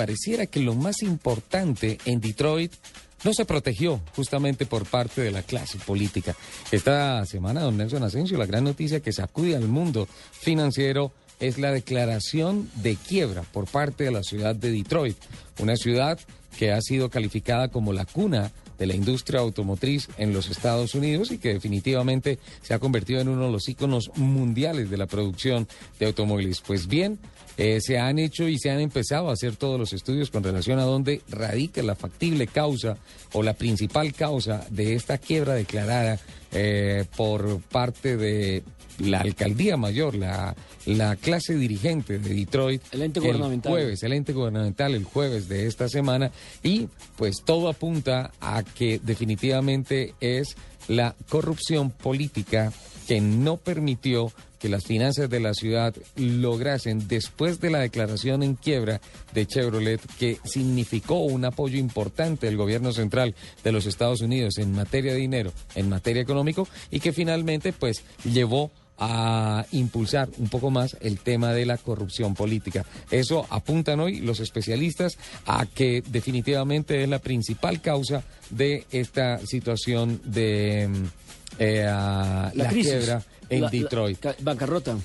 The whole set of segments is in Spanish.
pareciera que lo más importante en Detroit no se protegió justamente por parte de la clase política. Esta semana, don Nelson Asensio, la gran noticia que sacude al mundo financiero es la declaración de quiebra por parte de la ciudad de Detroit, una ciudad que ha sido calificada como la cuna de la industria automotriz en los Estados Unidos y que definitivamente se ha convertido en uno de los íconos mundiales de la producción de automóviles. Pues bien, eh, se han hecho y se han empezado a hacer todos los estudios con relación a dónde radica la factible causa o la principal causa de esta quiebra declarada eh, por parte de la alcaldía mayor, la, la clase dirigente de Detroit. El ente gubernamental. jueves, el ente gubernamental el jueves de esta semana. Y pues todo apunta a que definitivamente es la corrupción política que no permitió que las finanzas de la ciudad lograsen, después de la declaración en quiebra de Chevrolet, que significó un apoyo importante del gobierno central de los Estados Unidos en materia de dinero, en materia económico, y que finalmente pues llevó a impulsar un poco más el tema de la corrupción política. Eso apuntan hoy los especialistas a que definitivamente es la principal causa de esta situación de mm, eh, la, quiebra en Detroit. bancarrota.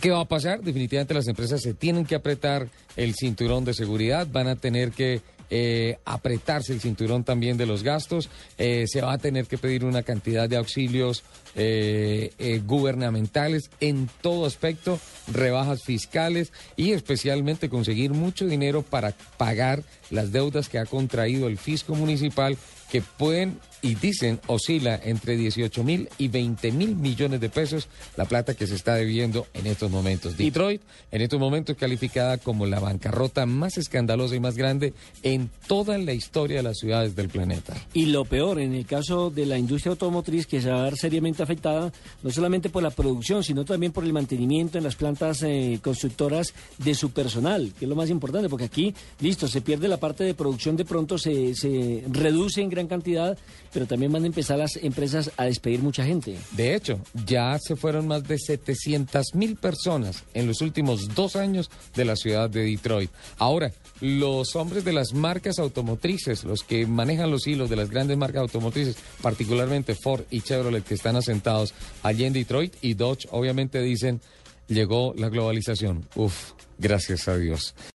¿Qué va a pasar? Definitivamente las empresas se tienen que apretar el cinturón de seguridad, van a tener que eh, apretarse el cinturón también de los gastos, eh, se va a tener que pedir una cantidad de auxilios eh, gubernamentales en todo aspecto, rebajas fiscales y especialmente conseguir mucho dinero para pagar las deudas que ha contraído el fisco municipal que pueden y dicen oscila entre 18 mil y 20 mil millones de pesos la plata que se está debiendo en estos momentos. Detroit en estos momentos calificada como la bancarrota más escandalosa y más grande en toda la historia de las ciudades del planeta. Y lo peor, en el caso de la industria automotriz, que se va a ver seriamente afectada no solamente por la producción, sino también por el mantenimiento en las plantas eh, constructoras de su personal, que es lo más importante, porque aquí, listo, se pierde la parte de producción, de pronto se, se reduce en gran cantidad pero también van a empezar las empresas a despedir mucha gente. De hecho, ya se fueron más de 700 mil personas en los últimos dos años de la ciudad de Detroit. Ahora, los hombres de las marcas automotrices, los que manejan los hilos de las grandes marcas automotrices, particularmente Ford y Chevrolet, que están asentados allí en Detroit, y Dodge, obviamente dicen, llegó la globalización. Uf, gracias a Dios.